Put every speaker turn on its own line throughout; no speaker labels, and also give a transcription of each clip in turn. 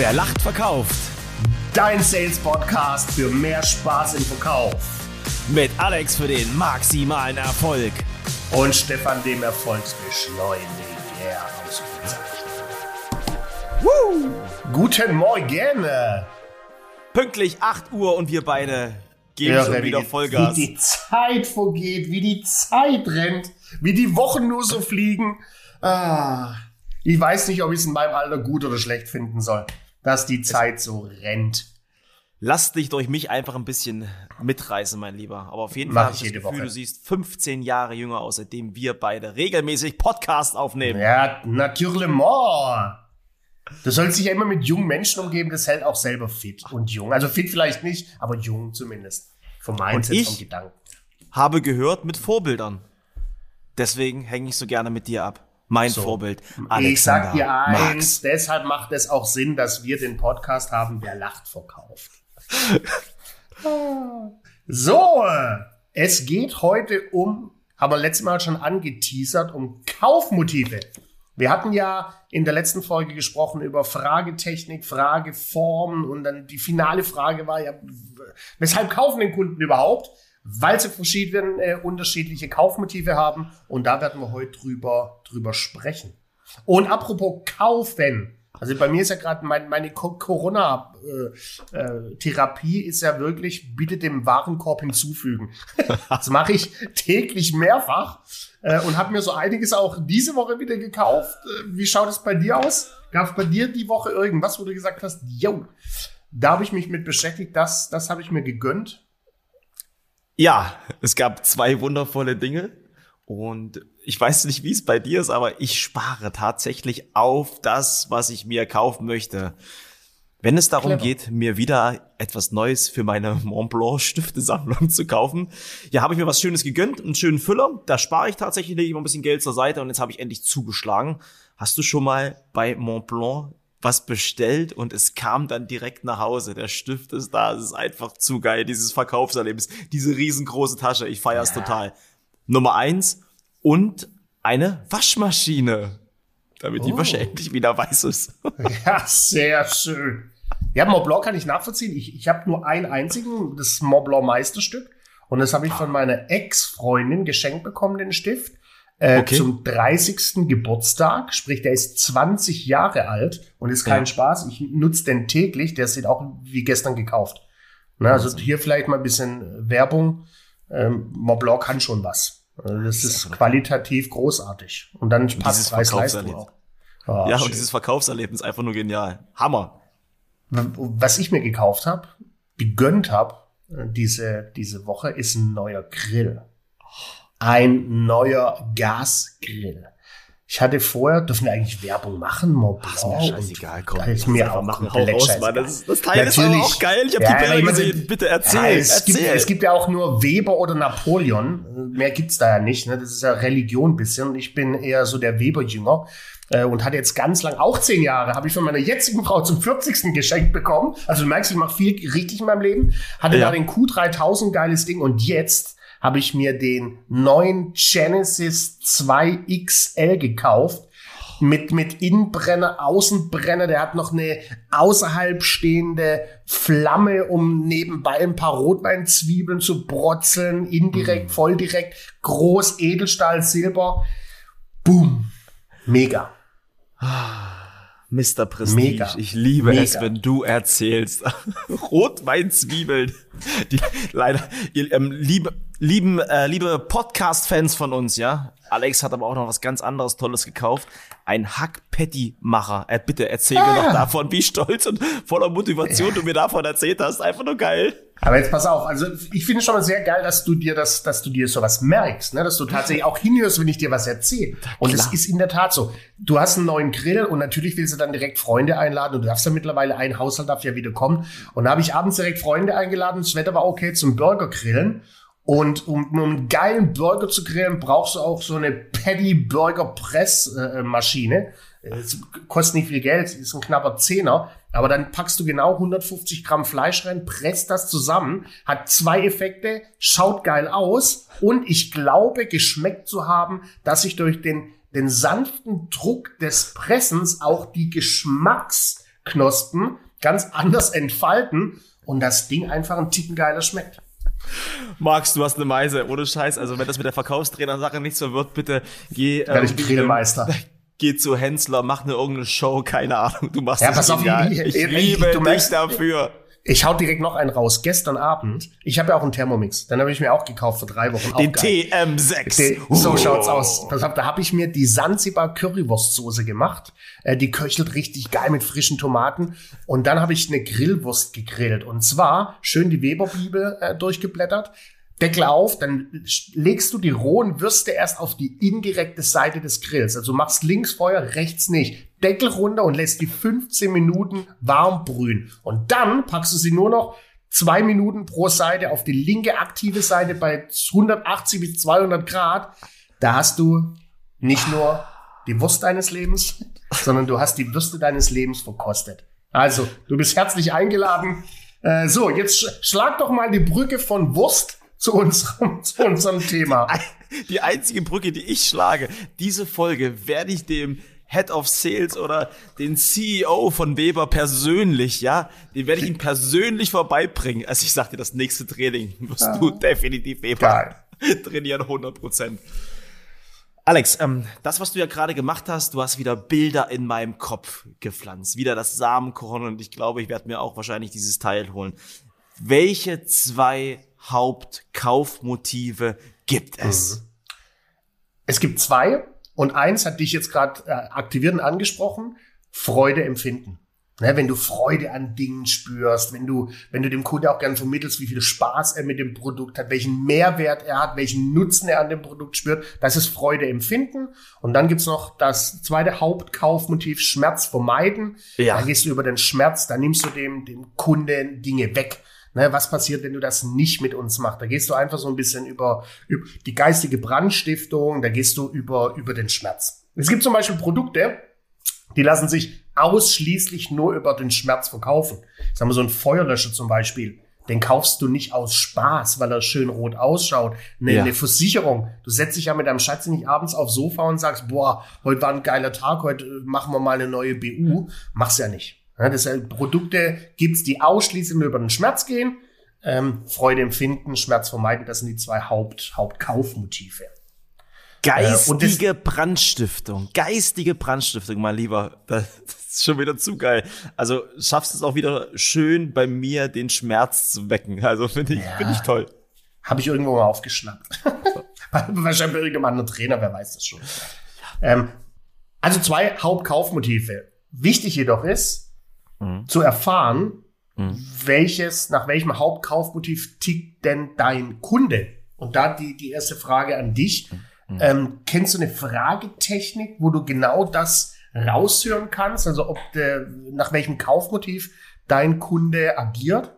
Wer lacht, verkauft.
Dein Sales Podcast für mehr Spaß im Verkauf.
Mit Alex für den maximalen Erfolg.
Und Stefan dem Erfolgsbeschleuniger. Woo! Guten Morgen!
Pünktlich 8 Uhr und wir beide geben
Ja,
schon
wie
wieder Vollgas.
Wie die Zeit vergeht, wie die Zeit rennt, wie die Wochen nur so fliegen. Ah, ich weiß nicht, ob ich es in meinem Alter gut oder schlecht finden soll, dass die Zeit so rennt.
Lass dich durch mich einfach ein bisschen mitreißen, mein Lieber. Aber auf jeden
Mach
Fall habe
ich
das Gefühl,
Woche.
du siehst 15 Jahre jünger aus, seitdem wir beide regelmäßig Podcast aufnehmen.
Ja, natürlich. Du sollst dich ja immer mit jungen Menschen umgeben, das hält auch selber fit und jung. Also fit vielleicht nicht, aber jung zumindest. Vom Mindset,
ich?
vom Gedanken.
Habe gehört mit Vorbildern. Deswegen hänge ich so gerne mit dir ab. Mein
So.
Vorbild,
ich
Alexander
sag dir
Marx.
eins, deshalb macht es auch Sinn, dass wir den Podcast haben, der lacht verkauft. so, es geht heute um, haben wir letztes Mal schon angeteasert, um Kaufmotive. Wir hatten ja in der letzten Folge gesprochen über Fragetechnik, Frageformen und dann die finale Frage war ja, weshalb kaufen den Kunden überhaupt? Weil sie verschiedene äh, unterschiedliche Kaufmotive haben und da werden wir heute drüber, drüber sprechen. Und apropos kaufen, also bei mir ist ja gerade mein, meine Co- Corona-Therapie ist ja wirklich, bitte dem Warenkorb hinzufügen. das mache ich täglich mehrfach äh, und habe mir so einiges auch diese Woche wieder gekauft. Äh, wie schaut es bei dir aus? Gab es bei dir die Woche irgendwas, wo du gesagt hast, yo, da habe ich mich mit beschäftigt, das, das habe ich mir gegönnt.
Ja, es gab zwei wundervolle Dinge und ich weiß nicht, wie es bei dir ist, aber ich spare tatsächlich auf das, was ich mir kaufen möchte. Wenn es darum
Clever.
geht, mir wieder etwas Neues für meine Montblanc Stiftesammlung zu kaufen, ja, habe ich mir was Schönes gegönnt, einen schönen Füller. Da spare ich tatsächlich immer ein bisschen Geld zur Seite und jetzt habe ich endlich zugeschlagen. Hast du schon mal bei Montblanc was bestellt und es kam dann direkt nach Hause. Der Stift ist da, es ist einfach zu geil, dieses Verkaufserlebnis, diese riesengroße Tasche, ich feier's total. Nummer eins und eine Waschmaschine, damit die
Oh.
Wäsche endlich wieder weiß ist.
Ja, sehr schön. Ja, Mont Blanc kann ich nachvollziehen. Ich, ich habe nur einen einzigen, das Mont Blanc Meisterstück. Und das habe ich von meiner Ex-Freundin geschenkt bekommen, den Stift. Äh,
Okay.
Zum 30. Geburtstag. Sprich, der ist 20 Jahre alt und ist kein
Ja.
Spaß. Ich nutze den täglich. Der sieht auch wie gestern gekauft. Ne, also hier vielleicht mal ein bisschen Werbung. Ähm, Blanc kann schon was. Also das
ist
qualitativ großartig. Und dann passt Preis-Leistung
Verkaufserlebnis.
auch. Ah,
ja,
schön.
und dieses Verkaufserlebnis einfach nur genial. Hammer.
was ich mir gekauft habe, gegönnt habe, diese, diese Woche, ist ein neuer Grill. Ein neuer Gasgrill. Ich hatte vorher, dürfen wir eigentlich Werbung machen? Mont
Ach, ist mir scheißegal, komm.
Ist mir auch
machen.
Komplett
raus. Mann. Das, das Teil ist aber
Natürlich.
auch geil. Ich habe
Ja,
die Bilder gesehen. Bitte erzähl,
Ja, es, gibt,
erzähl.
es gibt ja auch nur Weber oder Napoleon. Mehr gibt's da ja nicht. Ne? Das ist ja Religion ein bisschen. Ich bin eher so der Weber-Jünger äh, und hatte jetzt ganz lang, auch zehn Jahre, habe ich von meiner jetzigen Frau zum 40. geschenkt bekommen. Also du merkst, ich mache viel richtig in meinem Leben. Hatte
Ja.
da den Q3000, geiles Ding. Und jetzt habe ich mir den neuen Genesis 2 XL gekauft mit, mit Innenbrenner, Außenbrenner, der hat noch eine außerhalb stehende Flamme, um nebenbei ein paar Rotweinzwiebeln zu brotzeln, indirekt, volldirekt, groß, Edelstahl, Silber. Boom. Mega.
Mr. Prestige,
Mega.
ich liebe
Mega.
es, wenn du erzählst. Rotweinzwiebeln. Die, leider, ihr, ähm, liebe, lieben, äh, liebe Podcast-Fans von uns, ja. Alex hat aber auch noch was ganz anderes Tolles gekauft. Ein Hack-Patty-Macher. Äh, bitte erzähl mir
Ah.
noch davon, wie stolz und voller Motivation du mir davon erzählt hast. Einfach nur geil.
Aber jetzt pass auf, also ich finde es schon mal sehr geil, dass du dir das, dass du dir sowas merkst, ne? dass du tatsächlich auch hinhörst, wenn ich dir was erzähle. Und es ist in der Tat so. Du hast einen neuen Grill und natürlich willst du dann direkt Freunde einladen und du darfst ja mittlerweile, ein Haushalt darf ja wieder kommen. Und da habe ich abends direkt Freunde eingeladen, das Wetter war okay zum Burger grillen. Und um, um einen geilen Burger zu grillen, brauchst du auch so eine Paddy Burger Press äh, Maschine. Es kostet nicht viel Geld, ist ein knapper Zehner. Aber dann packst du genau 150 Gramm Fleisch rein, presst das zusammen, hat zwei Effekte, schaut geil aus und ich glaube, geschmeckt zu haben, dass sich durch den, den sanften Druck des Pressens auch die Wustknospen ganz anders entfalten und das Ding einfach ein Ticken geiler schmeckt.
Max, du hast eine Meise, ohne Scheiß. Also wenn das mit der Verkaufstrainer-Sache nichts mehr wird, bitte geh.
Werde ich Grillmeister.
Geh zu Hensler, mach eine irgendeine Show, keine Ahnung. Du machst
Ja,
das
pass auf,
genial.
ich-
ich
ich-
liebe
du
dich dafür.
Ich hau direkt noch einen raus. Gestern Abend, ich habe ja auch einen Thermomix. Den habe ich mir auch gekauft vor drei Wochen.
Den
geil.
TM6.
Den, so
Oh.
schaut's aus. Pass auf, da habe ich mir die Sansibar Currywurstsoße gemacht. Äh, die köchelt richtig geil mit frischen Tomaten. Und dann habe ich eine Grillwurst gegrillt. Und zwar schön die Weberbibel äh, durchgeblättert. Deckel auf, dann legst du die rohen Würste erst auf die indirekte Seite des Grills. Also machst links Feuer, rechts nicht. Deckel runter und lässt die 15 Minuten warm brühen. Und dann packst du sie nur noch zwei Minuten pro Seite auf die linke aktive Seite bei 180 bis 200 Grad. Da hast du nicht nur die Wurst deines Lebens, sondern du hast die Würste deines Lebens verkostet. Also, du bist herzlich eingeladen. Äh, so, jetzt sch schlag doch mal die Brücke von Wurst zu unserem, zu unserem Thema.
Die einzige Brücke, die ich schlage, diese Folge werde ich dem Head of Sales oder den CEO von Weber persönlich, ja, den werde ich ihm persönlich vorbeibringen. Also ich sag dir, das nächste Training wirst du definitiv Weber trainieren, 100 Prozent. Alex, ähm, das, was du ja gerade gemacht hast, du hast wieder Bilder in meinem Kopf gepflanzt, wieder das Samenkorn und ich glaube, ich werde mir auch wahrscheinlich dieses Teil holen. Welche zwei Hauptkaufmotive gibt es?
Es gibt zwei und eins hat dich jetzt gerade äh, aktiviert und angesprochen. Freude empfinden. Ne, wenn du Freude an Dingen spürst, wenn du, wenn du dem Kunde auch gerne vermittelst, wie viel Spaß er mit dem Produkt hat, welchen Mehrwert er hat, welchen Nutzen er an dem Produkt spürt, das ist Freude empfinden. Und dann gibt's noch das zweite Hauptkaufmotiv, Schmerz vermeiden.
Ja.
Da gehst du über den Schmerz, da nimmst du dem, dem Kunden Dinge weg. Ne, was passiert, wenn du das nicht mit uns machst? Da gehst du einfach so ein bisschen über, über die geistige Brandstiftung, da gehst du über, über den Schmerz. Es gibt zum Beispiel Produkte, die lassen sich ausschließlich nur über den Schmerz verkaufen. Sagen wir so ein Feuerlöscher zum Beispiel. Den kaufst du nicht aus Spaß, weil er schön rot ausschaut. Eine,
Ja.
eine Versicherung. Du setzt dich ja mit deinem Schatz nicht abends aufs Sofa und sagst, boah, heute war ein geiler Tag, heute äh, machen wir mal eine neue BU. Mach's ja nicht. Das sind Produkte gibt's, die ausschließlich über den Schmerz gehen. Ähm, Freude empfinden, Schmerz vermeiden, das sind die zwei Haupt, Hauptkaufmotive.
Geistige Brandstiftung. Geistige Brandstiftung, mein Lieber. Das ist schon wieder zu geil. Also schaffst es auch wieder schön bei mir, den Schmerz zu wecken. Also finde ich,
Ja.
finde ich toll.
Habe ich irgendwo mal aufgeschnappt. Wahrscheinlich bei irgendeinem anderen Trainer, wer weiß das schon. Ähm, also zwei Hauptkaufmotive. Wichtig jedoch ist, zu erfahren, welches, nach welchem Hauptkaufmotiv tickt denn dein Kunde? Und da die, die erste Frage an dich. Ähm, kennst du eine Fragetechnik, wo du genau das raushören kannst? Also ob der, nach welchem Kaufmotiv dein Kunde agiert?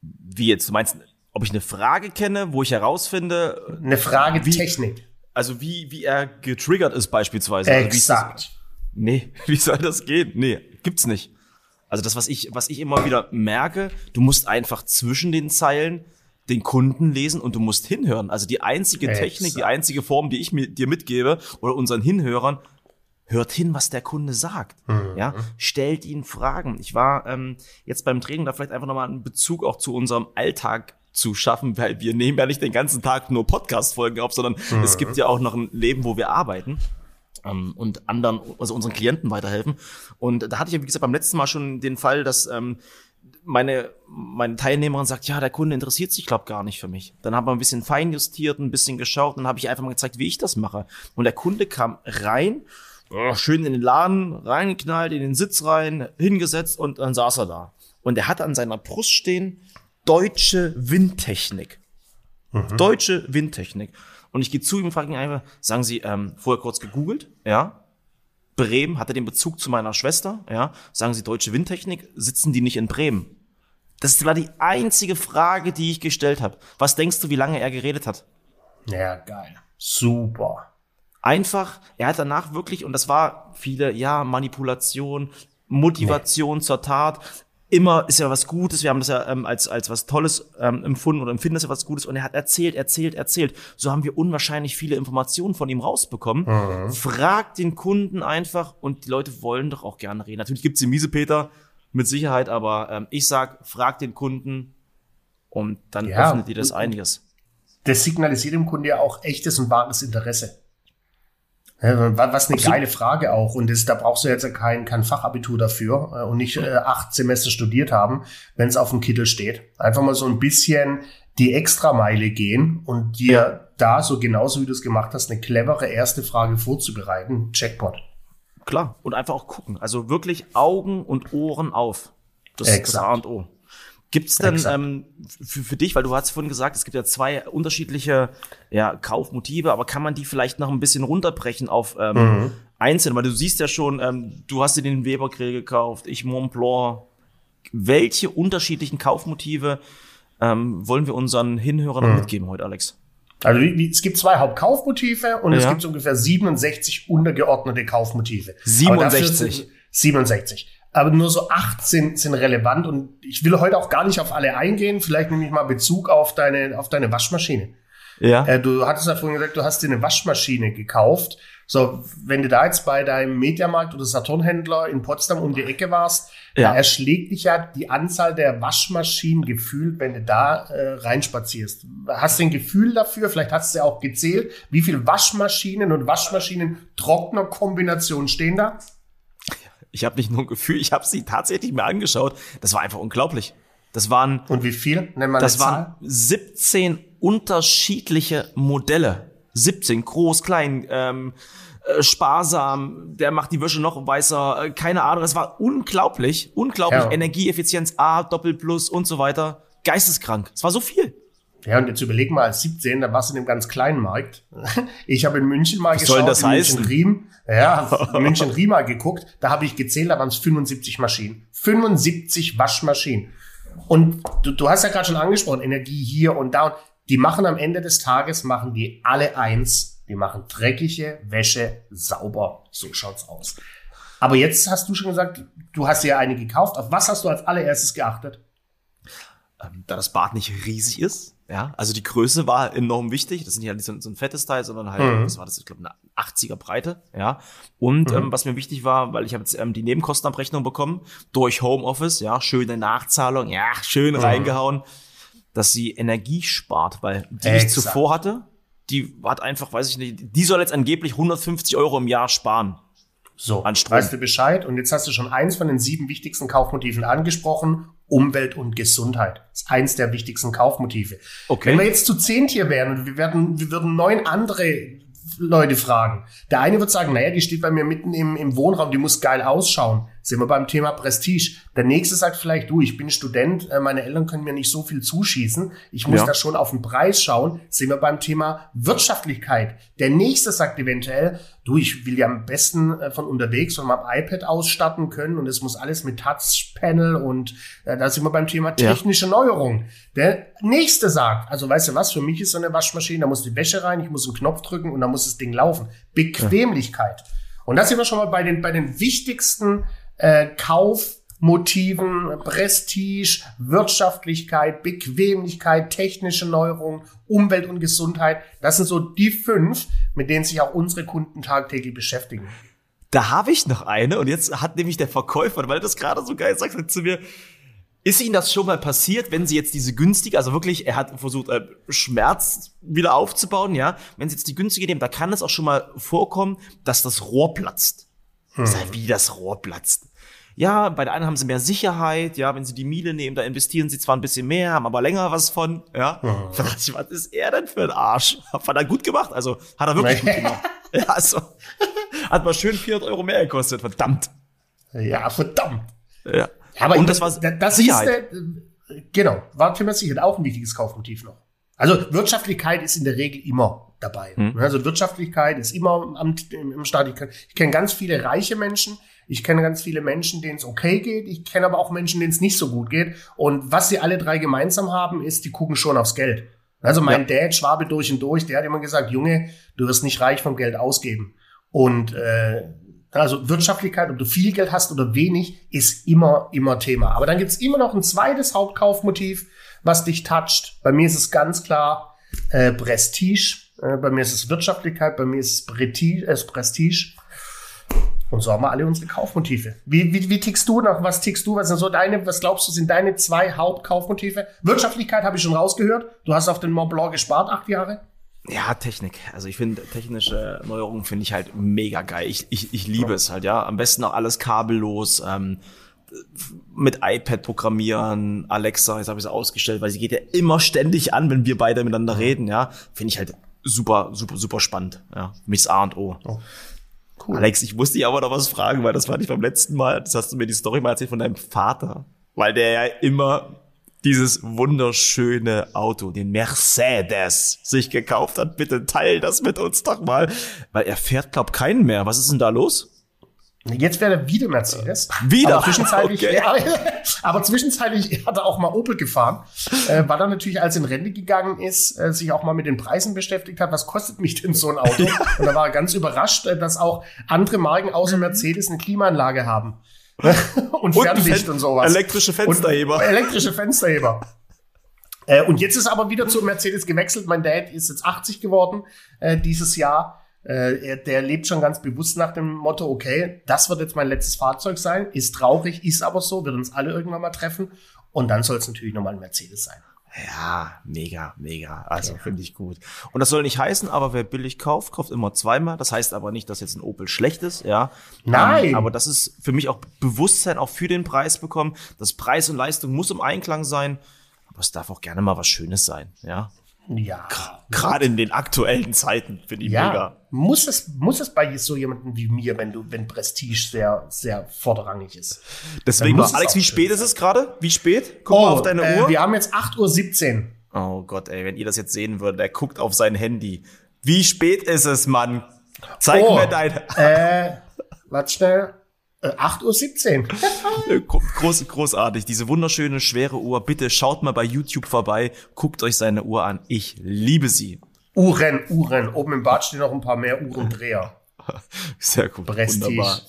Wie jetzt? Du meinst, ob ich eine Frage kenne, wo ich herausfinde,
Eine Fragetechnik.
also wie, wie er getriggert ist beispielsweise. Also wie ist das-
Exakt.
Nee, wie soll das gehen? Nee, gibt's nicht. Also das, was ich, was ich immer wieder merke, du musst einfach zwischen den Zeilen den Kunden lesen und du musst hinhören. Also die einzige Technik, die
Exakt.
einzige Form, die ich mir, dir mitgebe oder unseren Hinhörern, hört hin, was der Kunde sagt. Ja, stellt ihn Fragen. Ich war ähm, jetzt beim Training da vielleicht einfach nochmal einen Bezug auch zu unserem Alltag zu schaffen, weil wir nehmen ja nicht den ganzen Tag nur Podcast-Folgen auf, sondern es gibt ja auch noch ein Leben, wo wir arbeiten ähm, und anderen, also unseren Klienten weiterhelfen. Und da hatte ich ja, wie gesagt, beim letzten Mal schon den Fall, dass ähm, meine, meine Teilnehmerin sagt, ja, der Kunde interessiert sich, glaub gar nicht für mich. Dann haben wir ein bisschen feinjustiert, ein bisschen geschaut, dann habe ich einfach mal gezeigt, wie ich das mache. Und der Kunde kam rein, oh, schön in den Laden, reingeknallt, in den Sitz rein, hingesetzt und dann saß er da. Und er hatte an seiner Brust stehen, deutsche Windtechnik. Deutsche Windtechnik. Und ich gehe zu ihm und frage ihn einfach, sagen Sie, ähm, vorher kurz gegoogelt, ja? Bremen hatte den Bezug zu meiner Schwester, ja? Sagen Sie deutsche Windtechnik, sitzen die nicht in Bremen? Das war die einzige Frage, die ich gestellt habe. Was denkst du, wie lange er geredet hat?
Ja, geil. Super.
Einfach, er hat danach wirklich, und das war viele, ja, Manipulation, Motivation zur Tat. Immer ist ja was Gutes, wir haben das ja ähm, als, als was Tolles ähm, empfunden oder empfinden das ja was Gutes und er hat erzählt, erzählt, erzählt. So haben wir unwahrscheinlich viele Informationen von ihm rausbekommen. Mhm. Fragt den Kunden einfach und die Leute wollen doch auch gerne reden. Natürlich gibt's den Miesepeter mit Sicherheit, aber ähm, ich sag, fragt den Kunden und dann ja, öffnet dir das einiges.
Das signalisiert dem Kunden ja auch echtes und wahres Interesse. Was eine geile Frage auch. Und das, da brauchst du jetzt kein, kein Fachabitur dafür äh, und nicht äh, acht Semester studiert haben, wenn es auf dem Kittel steht. Einfach mal so ein bisschen die Extrameile gehen und dir ja. da, so genauso wie du es gemacht hast, eine clevere erste Frage vorzubereiten. Checkpot.
Klar. Und einfach auch gucken. Also wirklich Augen und Ohren auf. Das Exakt. ist das A und O. Gibt's denn ähm, für, für dich, weil du hast vorhin gesagt, es gibt ja zwei unterschiedliche ja, Kaufmotive, aber kann man die vielleicht noch ein bisschen runterbrechen auf ähm, mhm. einzelne? Weil du siehst ja schon, ähm, du hast dir den Weber Grill gekauft, ich Montblanc. Welche unterschiedlichen Kaufmotive ähm, wollen wir unseren Hinhörern mhm. mitgeben heute, Alex?
Also wie, wie, es gibt zwei Hauptkaufmotive und ja. es gibt ungefähr 67 untergeordnete Kaufmotive.
67.
67 aber nur so acht sind, sind relevant und ich will heute auch gar nicht auf alle eingehen. Vielleicht nehme ich mal Bezug auf deine, auf deine Waschmaschine. Ja. Äh, du hattest ja vorhin gesagt, du hast dir eine Waschmaschine gekauft. So, wenn du da jetzt bei deinem Mediamarkt oder Saturnhändler in Potsdam um die Ecke warst, ja. da erschlägt dich ja die Anzahl der Waschmaschinen gefühlt, wenn du da äh, reinspazierst. Hast du ein Gefühl dafür? Vielleicht hast du ja auch gezählt, wie viele Waschmaschinen und Waschmaschinen-Trockner-Kombinationen stehen da?
Ich habe nicht nur ein Gefühl, ich habe sie tatsächlich mir angeschaut. Das war einfach unglaublich. Das waren
und wie viel? Nenn mal
das waren 17 unterschiedliche Modelle. 17 groß, klein, ähm, äh, sparsam. Der macht die Wäsche noch weißer. Äh, keine Ahnung. Das war unglaublich, unglaublich. Ja. Energieeffizienz A, Doppelplus und so weiter. Geisteskrank. Es war so viel.
Ja, und jetzt überleg mal, als 17, da warst du in einem ganz kleinen Markt. Ich habe in München mal
Was geschaut, soll das
in
heißen?
München Riem, ja, in München Riem mal geguckt, da habe ich gezählt, da waren es 75 Maschinen. 75 Waschmaschinen. Und du, du hast ja gerade schon angesprochen, Energie hier und da. Und die machen am Ende des Tages, machen die alle eins. Die machen dreckige Wäsche sauber. So schaut's aus. Aber jetzt hast du schon gesagt, du hast ja eine gekauft. Auf was hast du als allererstes geachtet?
Ähm, da das Bad nicht riesig ist, ja, also die Größe war enorm wichtig. Das ist nicht halt so, so ein fettes Teil, sondern halt, mhm. was war das, ich glaube, eine 80er Breite, ja. Und mhm. ähm, was mir wichtig war, weil ich habe jetzt ähm, die Nebenkostenabrechnung bekommen durch Homeoffice, ja, schöne Nachzahlung, ja, schön mhm. reingehauen, dass sie Energie spart, weil die Exakt. ich zuvor hatte, die hat einfach, weiß ich nicht, die soll jetzt angeblich 150 Euro im Jahr sparen.
So, an Strom. weißt du Bescheid? Und jetzt hast du schon eins von den sieben wichtigsten Kaufmotiven angesprochen Umwelt und Gesundheit. Das ist eins der wichtigsten Kaufmotive. Okay. Wenn wir jetzt zu zehn hier wären und wir werden, wir würden neun andere Leute fragen. Der eine wird sagen, naja, die steht bei mir mitten im, im Wohnraum, die muss geil ausschauen. Sind wir beim Thema Prestige. Der nächste sagt vielleicht, du, ich bin Student, äh, meine Eltern können mir nicht so viel zuschießen. Ich muss ja. da schon auf den Preis schauen. Sind wir beim Thema Wirtschaftlichkeit. Der nächste sagt eventuell, du, ich will ja am besten äh, von unterwegs von meinem iPad ausstatten können und es muss alles mit Touchpanel und äh, da sind wir beim Thema technische ja. Neuerung. Der nächste sagt, also weißt du was, für mich ist so eine Waschmaschine, da muss die Wäsche rein, ich muss einen Knopf drücken und dann muss das Ding laufen. Bequemlichkeit. Ja. Und da sind wir schon mal bei den, bei den wichtigsten äh, Kaufmotiven, Prestige, Wirtschaftlichkeit, Bequemlichkeit, technische Neuerung, Umwelt und Gesundheit. Das sind so die fünf, mit denen sich auch unsere Kunden tagtäglich beschäftigen.
Da habe ich noch eine und jetzt hat nämlich der Verkäufer, weil das gerade so geil sagt, zu mir, ist Ihnen das schon mal passiert, wenn Sie jetzt diese günstige, also wirklich, er hat versucht, äh, Schmerz wieder aufzubauen, ja? Wenn Sie jetzt die günstige nehmen, da kann es auch schon mal vorkommen, dass das Rohr platzt. Hm. Das heißt, wie das Rohr platzt. Ja, bei der einen haben sie mehr Sicherheit, ja, wenn sie die Miele nehmen, da investieren sie zwar ein bisschen mehr, haben aber länger was von, ja. Hm. Ich, was ist er denn für ein Arsch? Hat er gut gemacht, also hat er wirklich gut gemacht. Ja, also, hat mal schön 400 Euro mehr gekostet, verdammt.
Ja, verdammt.
Ja.
Aber und das war das Sicherheit. Ist, äh, genau, war Thema Sicherheit auch ein wichtiges Kaufmotiv noch. Also Wirtschaftlichkeit ist in der Regel immer dabei. Hm. Also Wirtschaftlichkeit ist immer am, im, im Staat. Ich, ich kenne ganz viele reiche Menschen, ich kenne ganz viele Menschen, denen es okay geht. Ich kenne aber auch Menschen, denen es nicht so gut geht. Und was sie alle drei gemeinsam haben, ist, die gucken schon aufs Geld. Also mein ja. Dad, Schwabe durch und durch, der hat immer gesagt, Junge, du wirst nicht reich vom Geld ausgeben. Und äh, Also Wirtschaftlichkeit, ob du viel Geld hast oder wenig, ist immer, immer Thema. Aber dann gibt's immer noch ein zweites Hauptkaufmotiv, was dich toucht. Bei mir ist es ganz klar äh, Prestige. Äh, bei mir ist es Wirtschaftlichkeit, bei mir ist es Prestige. Äh, Prestige. Und so haben wir alle unsere Kaufmotive. Wie, wie, wie tickst du nach? Was tickst du? Was sind so deine, was glaubst du, sind deine zwei Hauptkaufmotive? Wirtschaftlichkeit habe ich schon rausgehört. Du hast auf den Mont Blanc gespart, acht Jahre.
Ja, Technik. Also ich finde technische Neuerungen finde ich halt mega geil. Ich, ich, ich liebe ja. es halt, ja. Am besten auch alles kabellos. Ähm, mit iPad programmieren, Alexa, jetzt habe ich es ausgestellt, weil sie geht ja immer ständig an, wenn wir beide miteinander reden, ja. Finde ich halt super, super, super spannend, ja. Für mich ist A und O. Oh. Cool. Alex, ich musste dich aber noch was fragen, weil das fand ich beim letzten Mal, das hast du mir die Story mal erzählt von deinem Vater, weil der ja immer dieses wunderschöne Auto, den Mercedes, sich gekauft hat. Bitte teil das mit uns doch mal, weil er fährt, glaub, keinen mehr. Was ist denn da los?
Jetzt wäre er wieder Mercedes.
Wieder?
Aber zwischenzeitlich, okay. ja, aber zwischenzeitlich hat er auch mal Opel gefahren, äh, weil er natürlich, als er in Rente gegangen ist, äh, sich auch mal mit den Preisen beschäftigt hat. Was kostet mich denn so ein Auto? Und da war er ganz überrascht, äh, dass auch andere Marken außer Mercedes eine Klimaanlage haben. und, und Fernlicht und sowas.
Elektrische Fensterheber. Und
elektrische Fensterheber. Äh, und jetzt ist aber wieder zu Mercedes gewechselt. Mein Dad ist jetzt 80 geworden äh, dieses Jahr. Äh, er, der lebt schon ganz bewusst nach dem Motto, okay, das wird jetzt mein letztes Fahrzeug sein, ist traurig, ist aber so, wird uns alle irgendwann mal treffen. Und dann soll es natürlich nochmal ein Mercedes sein.
Ja, mega, mega. Also ja. finde ich gut. Und das soll nicht heißen, aber wer billig kauft, kauft immer zweimal. Das heißt aber nicht, dass jetzt ein Opel schlecht ist, ja.
Nein.
Ähm, aber das ist für mich auch Bewusstsein auch für den Preis bekommen. Das Preis und Leistung muss im Einklang sein, aber es darf auch gerne mal was Schönes sein, ja.
Ja.
Gerade in den aktuellen Zeiten finde ich ja. mega.
Muss es, muss es bei so jemandem wie mir, wenn du, wenn Prestige sehr, sehr vorderrangig ist.
Deswegen, Alex, wie spät ist es gerade? Wie spät? Guck oh, mal auf deine äh, Uhr.
Wir haben jetzt 8.17
Uhr. Oh Gott, ey, wenn ihr das jetzt sehen würdet, der guckt auf sein Handy. Wie spät ist es, Mann? Zeig oh, mir dein.
äh, warte schnell. 8.17
Uhr. Groß, großartig. Diese wunderschöne, schwere Uhr. Bitte schaut mal bei YouTube vorbei. Guckt euch seine Uhr an. Ich liebe sie.
Uhren, Uhren. Oben im Bad stehen noch ein paar mehr Uhrendreher.
Sehr gut. Prestige. Wunderbar.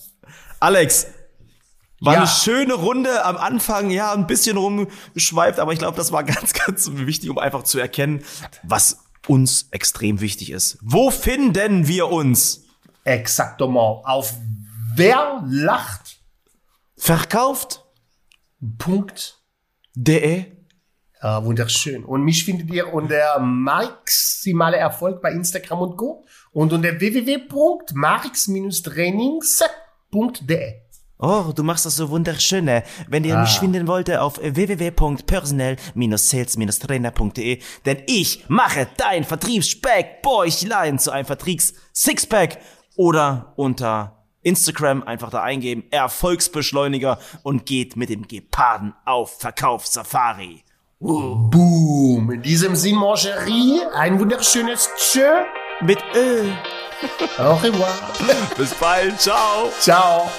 Alex, war ja. eine schöne Runde am Anfang, ja, ein bisschen rumgeschweift, aber ich glaube, das war ganz, ganz wichtig, um einfach zu erkennen, was uns extrem wichtig ist. Wo finden wir uns?
Exactement. Auf Wer lacht?
Verkauft.
Punkt.
De.
Ja, wunderschön. Und mich findet ihr unter maximale Erfolg bei Instagram und Co. und unter www.marx-trainings.de.
Oh, du machst das so wunderschön. Wenn ihr ah. mich finden wollt, auf www.personal-sales-trainer.de, denn ich mache dein Vertriebsspeck Bäuchlein zu einem Vertriebs-Sixpack oder unter Instagram einfach da eingeben, Erfolgsbeschleuniger und geht mit dem Geparden auf Verkaufssafari.
Uh. Boom. In diesem Sinn, Mangerie, ein wunderschönes Tschö.
Mit Ö.
Au revoir.
Bis bald. Ciao.
Ciao.